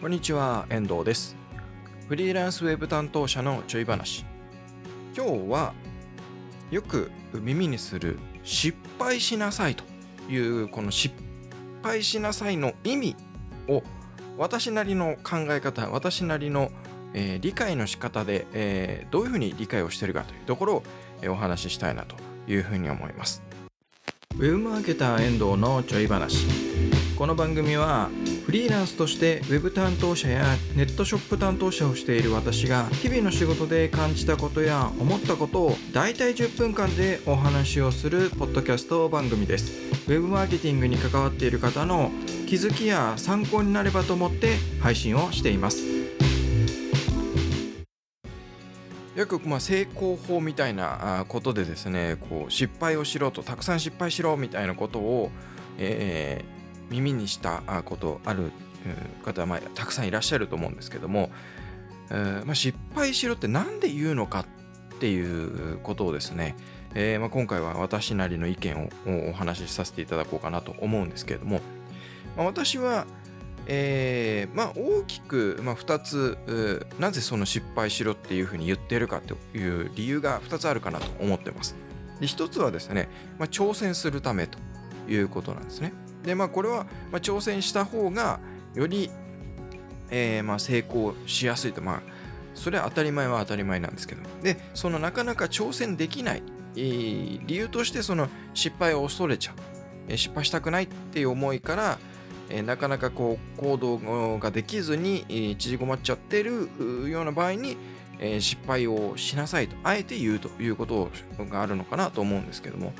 こんにちは、遠藤です。フリーランスウェブ担当者のちょい話。今日はよく耳にする失敗しなさいというこの失敗しなさいの意味を私なりの考え方、私なりの、えー理解の仕方で、えーどういうふうに理解をしているかというところを、えーお話ししたいなというふうに思います。ウェブマーケター遠藤のちょい話。この番組はフリーランスとしてウェブ担当者やネットショップ担当者をしている私が日々の仕事で感じたことや思ったことをだいたい10分間でお話をするポッドキャスト番組です。ウェブマーケティングに関わっている方の気づきや参考になればと思って配信をしています。よくまあ成功法みたいなことでですねこう失敗をしろとたくさん失敗しろみたいなことを、えー耳にしたことある方はまあたくさんいらっしゃると思うんですけども、えーまあ、失敗しろって何で言うのかっていうことをですね、えーまあ、今回は私なりの意見をお話しさせていただこうかなと思うんですけれども、まあ、私は、えーま、大きく、ま、2つなぜその失敗しろっていうふうに言ってるかという理由が2つあるかなと思ってます。で1つはですね、ま、挑戦するためということなんですね。でまあこれは、ま、挑戦した方がより、えーま、成功しやすいと。まあそれは当たり前は当たり前なんですけど。でそのなかなか挑戦できない、えー理由としてその失敗を恐れちゃう、えー失敗したくないっていう思いから、えなかなかこう行動ができずに、え縮こまっちゃってるような場合に、え失敗をしなさいと。あえて言うということがあるのかなと思うんですけども。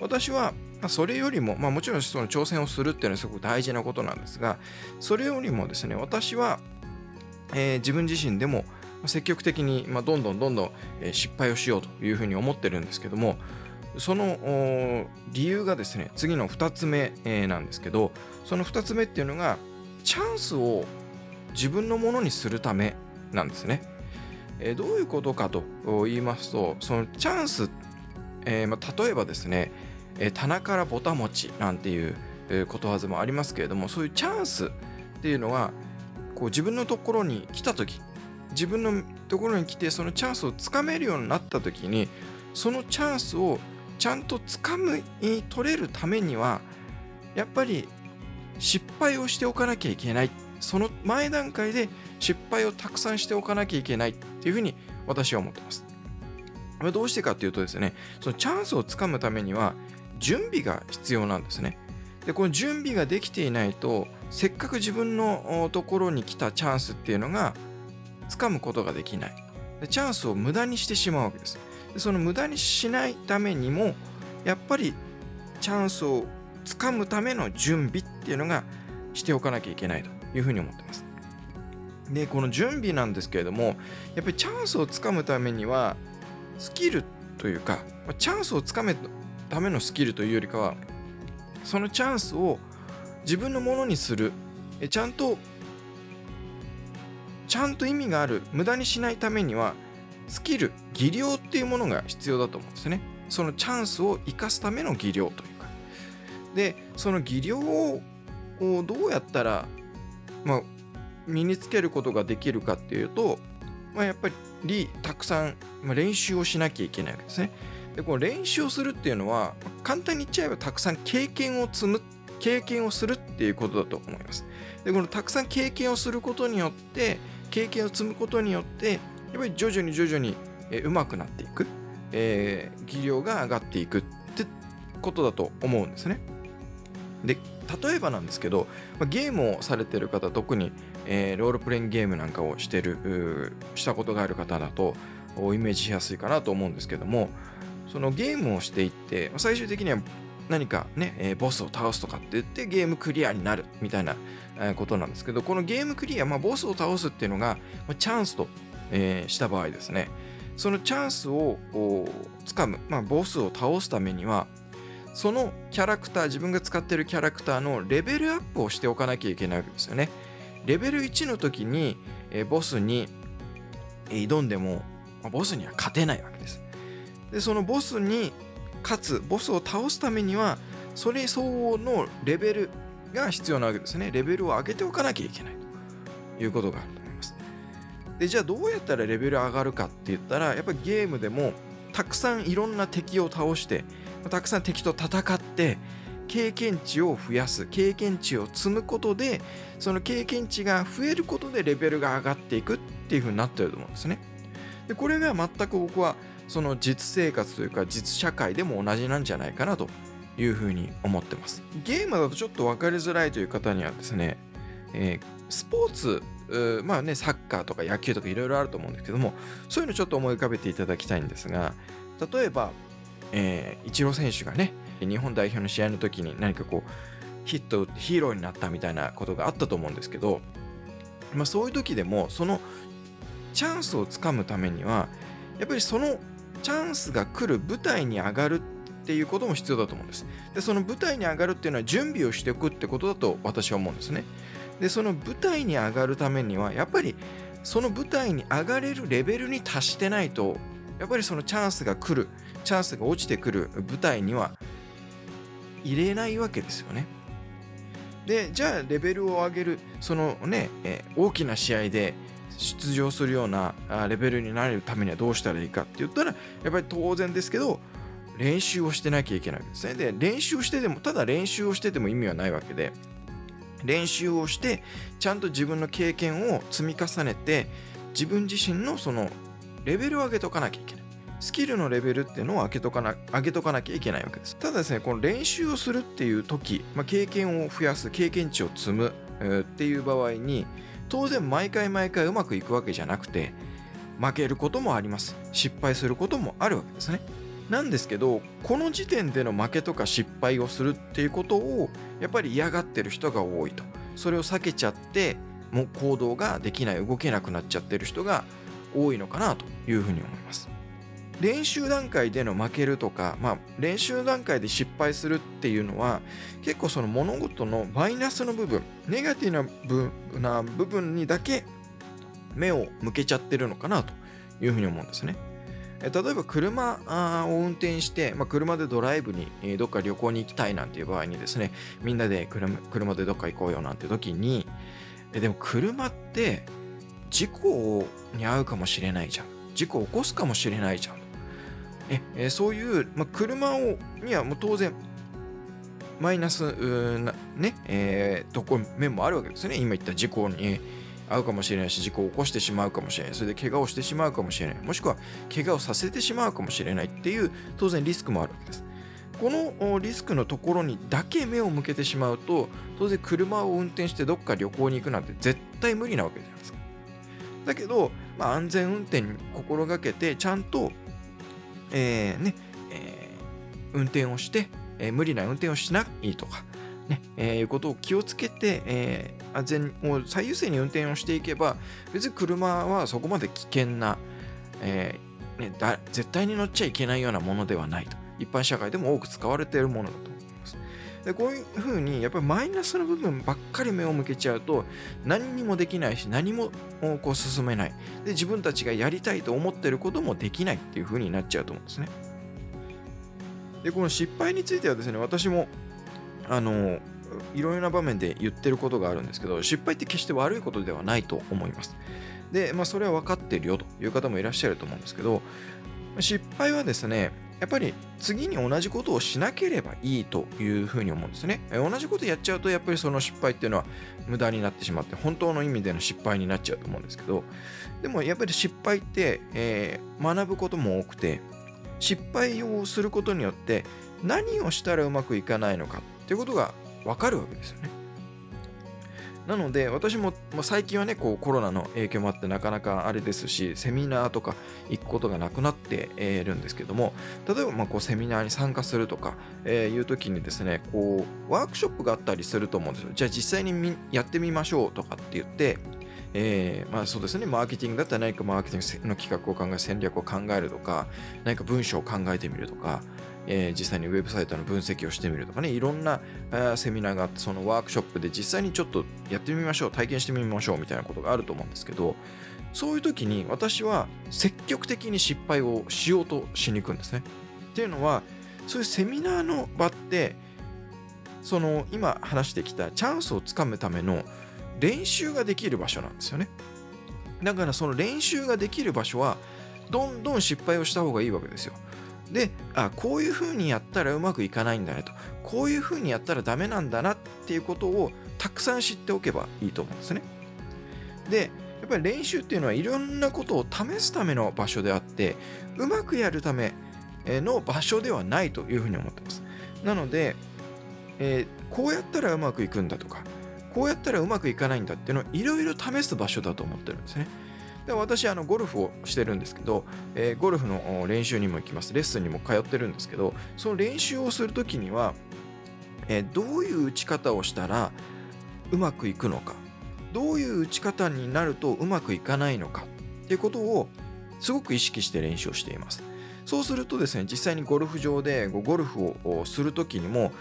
私はまあそれよりも、まあ、もちろんその挑戦をするっていうのはすごく大事なことなんですがそれよりもですね私は、えー自分自身でも積極的に、まあ、どんどんどんどん失敗をしようというふうに思ってるんですけどもその理由がですね次の2つ目、えーなんですけどその2つ目っていうのがチャンスを自分のものにするためなんですね。えーどういうことかと言いますとそのチャンス、えーまあ、例えばですね、え棚からぼたもちなんていう、ことわざもありますけれどもそういうチャンスっていうのはこう自分のところに来た時自分のところに来てそのチャンスをつかめるようになった時にそのチャンスをちゃんとつかみ取れるためにはやっぱり失敗をしておかなきゃいけないその前段階で失敗をたくさんしておかなきゃいけないっていうふうに私は思ってます。どうしてかっていうとですねそのチャンスをつかむためには準備が必要なんですね。でこの準備ができていないとせっかく自分のところに来たチャンスっていうのがつかむことができない。でチャンスを無駄にしてしまうわけです。でその無駄にしないためにもやっぱりチャンスをつかむための準備っていうのがしておかなきゃいけないというふうに思ってます。でこの準備なんですけれどもやっぱりチャンスをつかむためにはスキルというかチャンスをつかむためのスキルというよりかはそのチャンスを自分のものにする。えちゃんとちゃんと意味がある無駄にしないためにはスキル技量っていうものが必要だと思うんですね。そのチャンスを生かすための技量というか。でその技量をどうやったら、まあ、身につけることができるかっていうと、まあ、やっぱりたくさん、まあ、練習をしなきゃいけないわけですね。でこの練習をするっていうのは簡単に言っちゃえばたくさん経験を積む経験をするっていうことだと思います。でこのたくさん経験をすることによって経験を積むことによってやっぱり徐々に徐々にえー上手くなっていく、えー技量が上がっていくってことだと思うんですね。で例えばなんですけど、ゲームをされてる方特に、えーロールプレイングゲームなんかをしてるしたことがある方だとイメージしやすいかなと思うんですけどもそのゲームをしていって最終的には何かね、えボスを倒すとかって言ってゲームクリアになるみたいなことなんですけどこのゲームクリア、まあ、ボスを倒すっていうのが、チャンスと、えーした場合ですね。そのチャンスをつかむ、まあ、ボスを倒すためにはそのキャラクター自分が使ってるキャラクターのレベルアップをしておかなきゃいけないわけですよね。レベル1の時に、えーボスに挑んでも、まボスには勝てないわでそのボスに勝つボスを倒すためにはそれ相応のレベルが必要なわけですねレベルを上げておかなきゃいけないということがあると思います。でじゃあどうやったらレベル上がるかって言ったらやっぱりゲームでもたくさんいろんな敵を倒してたくさん敵と戦って経験値を増やす経験値を積むことでその経験値が増えることでレベルが上がっていくっていう風になってると思うんですね。でこれが全く僕はその実生活というか実社会でも同じなんじゃないかなというふうに思ってます。ゲームだとちょっと分かりづらいという方にはですね、えー、スポーツまあね、サッカーとか野球とかいろいろあると思うんですけども、そういうのちょっと思い浮かべていただきたいんですが、例えば、えー、イチロー選手がね、日本代表の試合の時に何かこう、ヒットヒーローになったみたいなことがあったと思うんですけど、まあ、そういう時でも、そのチャンスをつかむためには、やっぱりそのチャンスが来る舞台に上がるっていうことも必要だと思うんです。で、その舞台に上がるっていうのは準備をしておくってことだと私は思うんですね。で、その舞台に上がるためには、やっぱりその舞台に上がれるレベルに達してないと、やっぱりそのチャンスが来る、チャンスが落ちてくる舞台には入れないわけですよね。で、じゃあレベルを上げる、そのね、え大きな試合で出場するようなレベルになれるためにはどうしたらいいかって言ったら、やっぱり当然ですけど、練習をしてなきゃいけないわけですね。で、練習してでも、ただ練習をしてても意味はないわけで、練習をして、ちゃんと自分の経験を積み重ねて、自分自身のそのレベルを上げとかなきゃいけない。スキルのレベルっていうのを上げとかな上げとかなきゃいけないわけです。ただですね、この練習をするっていう時、まあ、経験を増やす、経験値を積む、っていう場合に、当然毎回毎回うまくいくわけじゃなくて、負けることもあります。失敗することもあるわけですね。なんですけどこの時点での負けとか失敗をするっていうことをやっぱり嫌がってる人が多いとそれを避けちゃってもう行動ができない動けなくなっちゃってる人が多いのかなというふうに思います練習段階での負けるとか、まあ、練習段階で失敗するっていうのは結構その物事のマイナスの部分ネガティブな部分にだけ目を向けちゃってるのかなというふうに思うんですね。例えば車を運転して、まあ、車でドライブにどっか旅行に行きたいなんていう場合にですねみんなで車でどっか行こうよなんて時にでも車って事故に遭うかもしれないじゃん。事故を起こすかもしれないじゃん。えそういう、まあ、車をにはもう当然マイナスなね、えー、とこ面もあるわけですね。今言った事故に合うかもしれないし事故を起こしてしまうかもしれない。それで怪我をしてしまうかもしれない。もしくは怪我をさせてしまうかもしれないっていう当然リスクもあるわけです。このリスクのところにだけ目を向けてしまうと当然車を運転してどっか旅行に行くなんて絶対無理なわけじゃないですか。だけど、まあ、安全運転に心がけてちゃんと、えー、ねえー、運転をして、えー、無理な運転をしないとかねえー、いうことを気をつけて、えー、安全を最優先に運転をしていけば別に車はそこまで危険な、えーね、だ絶対に乗っちゃいけないようなものではないと。一般社会でも多く使われているものだと。でこういうふうにやっぱりマイナスの部分ばっかり目を向けちゃうと何にもできないし何もこう進めない。で自分たちがやりたいと思ってることもできないっていうふうになっちゃうと思うんですね。でこの失敗についてはですね私もあのいろいろな場面で言ってることがあるんですけど失敗って決して悪いことではないと思います。で、まあ、それは分かってるよという方もいらっしゃると思うんですけど失敗はですねやっぱり次に同じことをしなければいいというふうに思うんですね。同じことやっちゃうとやっぱりその失敗っていうのは無駄になってしまって本当の意味での失敗になっちゃうと思うんですけどでもやっぱり失敗って、えー、学ぶことも多くて失敗をすることによって何をしたらうまくいかないのかっていうことがわかるわけですよね。なので私も、まあ、最近はねこうコロナの影響もあってなかなかあれですしセミナーとか行くことがなくなっているんですけども例えばまあこうセミナーに参加するとか、えー、いう時にですねこうワークショップがあったりすると思うんですよ。じゃあ実際にやってみましょうとかって言ってえー、まあそうですね、マーケティングだったら何かマーケティングの企画を考え、戦略を考えるとか、何か文章を考えてみるとか、えー、実際にウェブサイトの分析をしてみるとかね、いろんな、えー、セミナーがあって、そのワークショップで実際にちょっとやってみましょう、体験してみましょうみたいなことがあると思うんですけど、そういう時に私は積極的に失敗をしようとしに行くんですね。っていうのは、そういうセミナーの場って、その今話してきたチャンスをつかむための練習ができる場所なんですよねだからその練習ができる場所はどんどん失敗をした方がいいわけですよであこういう風にやったらうまくいかないんだねと。こういう風にやったらダメなんだなっていうことをたくさん知っておけばいいと思うんですね。でやっぱり練習っていうのはいろんなことを試すための場所であってうまくやるための場所ではないというふうに思ってます。なので、えー、こうやったらうまくいくんだとかこうやったらうまくいかないんだっていうのをいろいろ試す場所だと思ってるんですね。で私あのゴルフをしてるんですけど、えー、ゴルフの練習にも行きます。レッスンにも通ってるんですけどその練習をするときには、えー、どういう打ち方をしたらうまくいくのかどういう打ち方になるとうまくいかないのかっていうことをすごく意識して練習をしています。そうするとですね実際にゴルフ場でゴルフをする時にも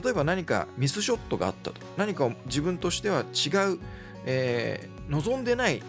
例えば何かミスショットがあったと。何か自分としては違う、えー、望んでない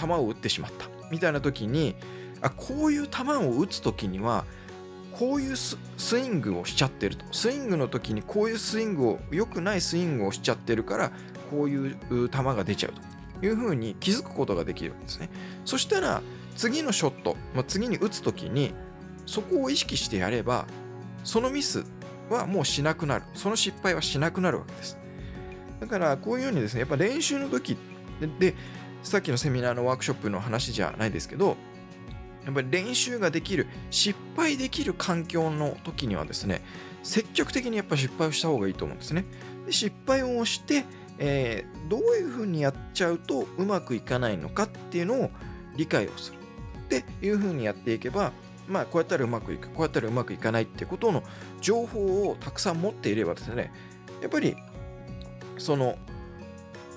球を打ってしまった。みたいな時にあこういう球を打つ時にはこういうスイングをしちゃってると。スイングの時にこういうスイングを良くないスイングをしちゃってるからこういう球が出ちゃうと。いうふうに気づくことができるんですね。そしたら次のショット、まあ、次に打つ時にそこを意識してやればそのミスはもうしなくなる。その失敗はしなくなるわけです。だからこういうようにですねやっぱ練習の時でさっきのセミナーのワークショップの話じゃないですけどやっぱり練習ができる失敗できる環境の時にはですね積極的にやっぱ失敗をした方がいいと思うんですね。で失敗をして、えー、どういうふうにやっちゃうとうまくいかないのかっていうのを理解をする。っていうふうにやっていけばまあこうやったらうまくいくこうやったらうまくいかないってことの情報をたくさん持っていればですねやっぱりその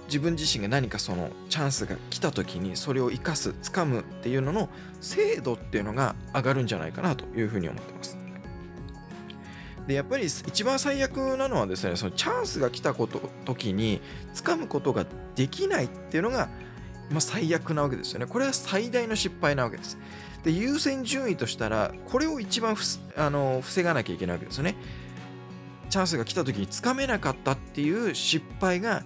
自分自身が何かそのチャンスが来た時にそれを生かす掴むっていうのの精度っていうのが上がるんじゃないかなというふうに思ってます。でやっぱり一番最悪なのはですねそのチャンスが来たこと時に掴むことができないっていうのが、まあ、最悪なわけですよね。これは最大の失敗なわけです。で優先順位としたらこれを一番あの防がなきゃいけないわけですよね。チャンスが来た時につかめなかったっていう失敗が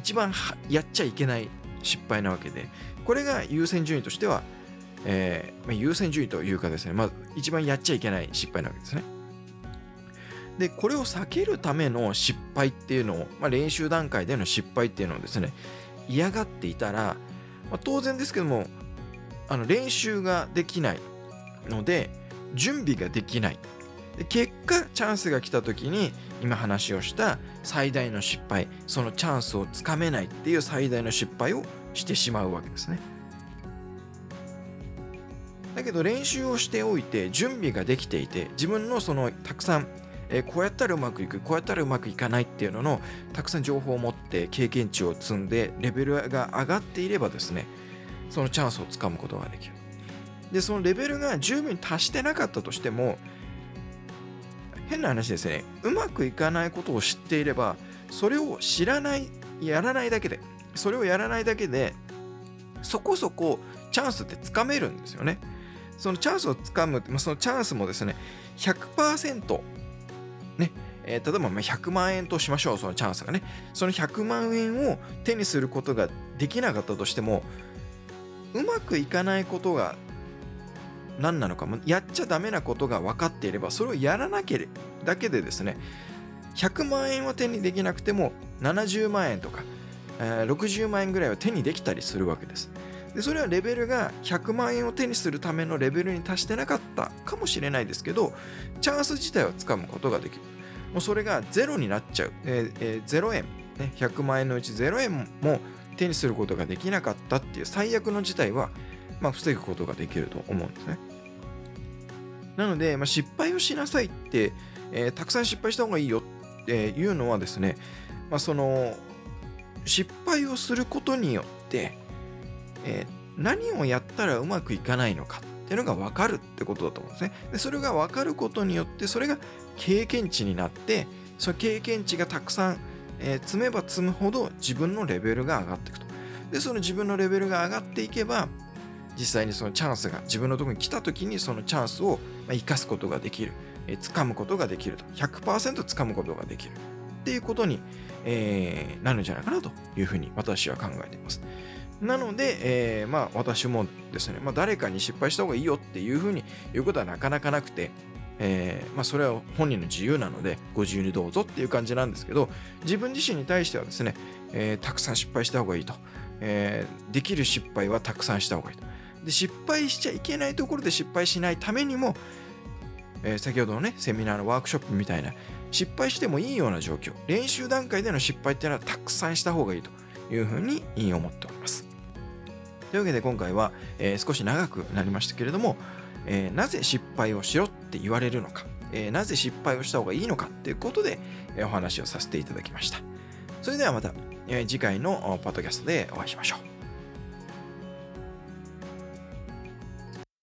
一番やっちゃいけない失敗なわけでこれが優先順位としては、えーま、優先順位というかですね、まあ、一番やっちゃいけない失敗なわけですね。でこれを避けるための失敗っていうのを、まあ、練習段階での失敗っていうのをですね嫌がっていたら、まあ、当然ですけどもあの練習ができないので準備ができないで結果チャンスが来た時に今話をした最大の失敗そのチャンスをつかめないっていう最大の失敗をしてしまうわけですね。だけど練習をしておいて準備ができていて自分のそのたくさんえこうやったらうまくいくこうやったらうまくいかないっていうののたくさん情報を持って経験値を積んでレベルが上がっていればですねそのチャンスをつかむことができる。でそのレベルが十分に達してなかったとしても変な話ですね。うまくいかないことを知っていればそれを知らないやらないだけでそれをやらないだけでそこそこチャンスってつかめるんですよね。そのチャンスをつかむ、まあ、そのチャンスもですね100%ねえー、例えば100万円としましょうそのチャンスがね。その100万円を手にすることができなかったとしてもうまくいかないことが何なのかもやっちゃダメなことが分かっていればそれをやらなければだけでですね100万円は手にできなくても70万円とか、えー、60万円ぐらいは手にできたりするわけです。でそれはレベルが100万円を手にするためのレベルに達してなかったかもしれないですけどチャンス自体はつかむことができる。もうそれがゼロになっちゃう、えーえー、0円、ね、100万円のうち0円も手にすることができなかったっていう最悪の事態は、まあ、防ぐことができると思うんですね。なので、まあ、失敗をしなさいって、えー、たくさん失敗した方がいいよっていうのはですね、まあ、その失敗をすることによって、えー、何をやったらうまくいかないのかっていうのが分かるってことだと思うんですね。でそれが分かることによってそれが経験値になってその経験値がたくさん、えー、積めば積むほど自分のレベルが上がっていくと。でその自分のレベルが上がっていけば実際にそのチャンスが自分のところに来た時にそのチャンスを生かすことができる、えー、掴むことができると。100%掴むことができるっていうことにえーなるんじゃないかなというふうに私は考えています。なので、えーまあ私もですね、まあ、誰かに失敗した方がいいよっていうふうに言うことはなかなかなくて、えーまあ、それは本人の自由なのでご自由にどうぞっていう感じなんですけど自分自身に対してはですね、えーたくさん失敗した方がいいと、えーできる失敗はたくさんした方がいいと。で失敗しちゃいけないところで失敗しないためにも、えー先ほどのねセミナーのワークショップみたいな失敗してもいいような状況練習段階での失敗っていうのはたくさんした方がいいというふうに思っております。というわけで今回は、えー少し長くなりましたけれども、えーなぜ失敗をしろって言われるのか、えなぜ失敗をした方がいいのかっていうことで、えお話をさせていただきました。それではまた、え次回のおポッドキャストでお会いしましょう。